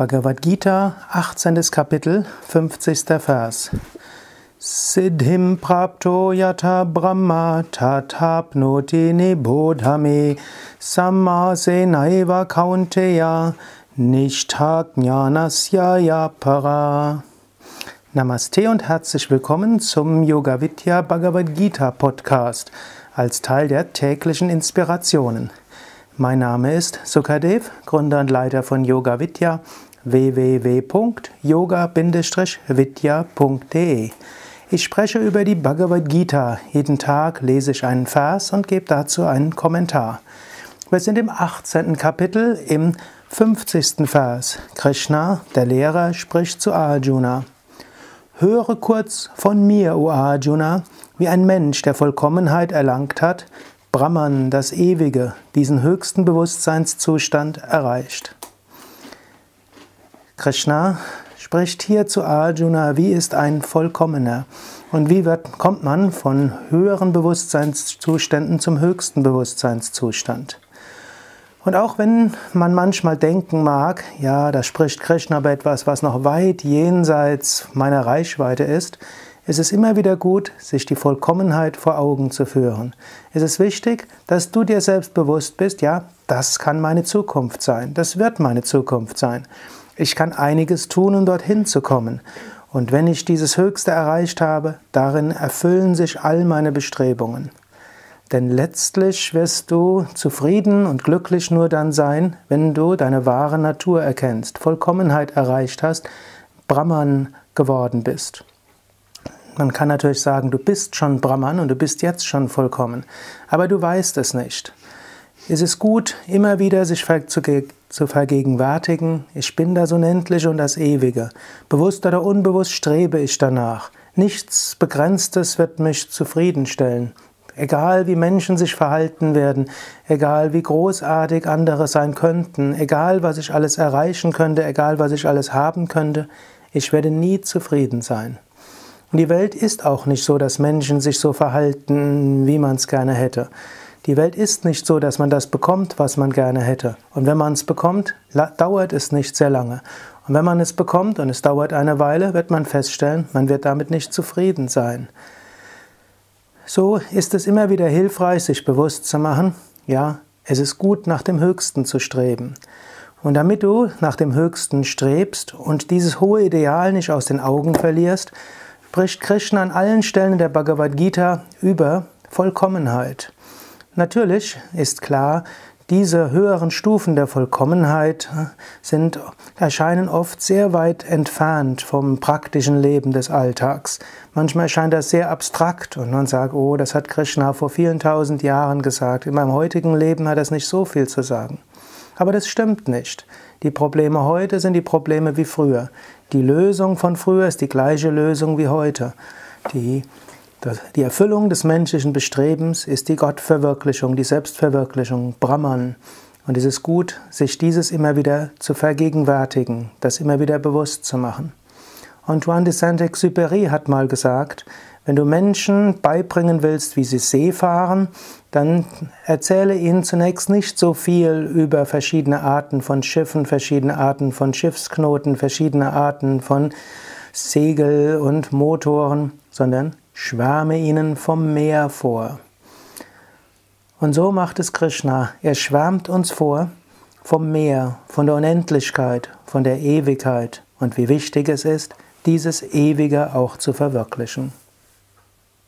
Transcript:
Bhagavad Gita, 18. Kapitel, 50. Vers. Siddhim prapto yata brahma tatapnoti nibodhame sammase naiva kaunteya nishtha jnanasya para. Namaste und herzlich willkommen zum Yoga Vidya Bhagavad Gita Podcast als Teil der täglichen Inspirationen. Mein Name ist Sukadev, Gründer und Leiter von Yoga Vidya www.yoga-vidya.de. Ich spreche über die Bhagavad Gita. Jeden Tag lese ich einen Vers und gebe dazu einen Kommentar. Wir sind im 18. Kapitel, im 50. Vers. Krishna, der Lehrer, spricht zu Arjuna. Höre kurz von mir, O Arjuna, wie ein Mensch, der Vollkommenheit erlangt hat, Brahman, das Ewige, diesen höchsten Bewusstseinszustand erreicht. Krishna spricht hier zu Arjuna, wie ist ein Vollkommener und wie wird, kommt man von höheren Bewusstseinszuständen zum höchsten Bewusstseinszustand. Und auch wenn man manchmal denken mag, ja, da spricht Krishna über etwas, was noch weit jenseits meiner Reichweite ist, ist es immer wieder gut, sich die Vollkommenheit vor Augen zu führen. Es ist wichtig, dass du dir selbst bewusst bist, ja, das kann meine Zukunft sein, das wird meine Zukunft sein. Ich kann einiges tun, um dorthin zu kommen. Und wenn ich dieses Höchste erreicht habe, darin erfüllen sich all meine Bestrebungen. Denn letztlich wirst du zufrieden und glücklich nur dann sein, wenn du deine wahre Natur erkennst, Vollkommenheit erreicht hast, Brahman geworden bist. Man kann natürlich sagen, du bist schon Brahman und du bist jetzt schon vollkommen, aber du weißt es nicht. Es ist gut, immer wieder sich zu vergegenwärtigen, ich bin das Unendliche und das Ewige. Bewusst oder unbewusst strebe ich danach. Nichts Begrenztes wird mich zufriedenstellen. Egal wie Menschen sich verhalten werden, egal wie großartig andere sein könnten, egal was ich alles erreichen könnte, egal was ich alles haben könnte, ich werde nie zufrieden sein. Und die Welt ist auch nicht so, dass Menschen sich so verhalten, wie man es gerne hätte. Die Welt ist nicht so, dass man das bekommt, was man gerne hätte. Und wenn man es bekommt, dauert es nicht sehr lange. Und wenn man es bekommt und es dauert eine Weile, wird man feststellen, man wird damit nicht zufrieden sein. So ist es immer wieder hilfreich, sich bewusst zu machen, ja, es ist gut, nach dem Höchsten zu streben. Und damit du nach dem Höchsten strebst und dieses hohe Ideal nicht aus den Augen verlierst, spricht Krishna an allen Stellen der Bhagavad Gita über Vollkommenheit. Natürlich ist klar, diese höheren Stufen der Vollkommenheit sind, erscheinen oft sehr weit entfernt vom praktischen Leben des Alltags. Manchmal erscheint das sehr abstrakt und man sagt, oh, das hat Krishna vor vielen tausend Jahren gesagt. In meinem heutigen Leben hat das nicht so viel zu sagen. Aber das stimmt nicht. Die Probleme heute sind die Probleme wie früher. Die Lösung von früher ist die gleiche Lösung wie heute. Die die Erfüllung des menschlichen Bestrebens ist die Gottverwirklichung, die Selbstverwirklichung, Brahman. Und es ist gut, sich dieses immer wieder zu vergegenwärtigen, das immer wieder bewusst zu machen. Antoine de Saint-Exupéry hat mal gesagt, wenn du Menschen beibringen willst, wie sie See fahren, dann erzähle ihnen zunächst nicht so viel über verschiedene Arten von Schiffen, verschiedene Arten von Schiffsknoten, verschiedene Arten von Segel und Motoren, sondern schwärme ihnen vom Meer vor. Und so macht es Krishna. Er schwärmt uns vor vom Meer, von der Unendlichkeit, von der Ewigkeit und wie wichtig es ist, dieses Ewige auch zu verwirklichen.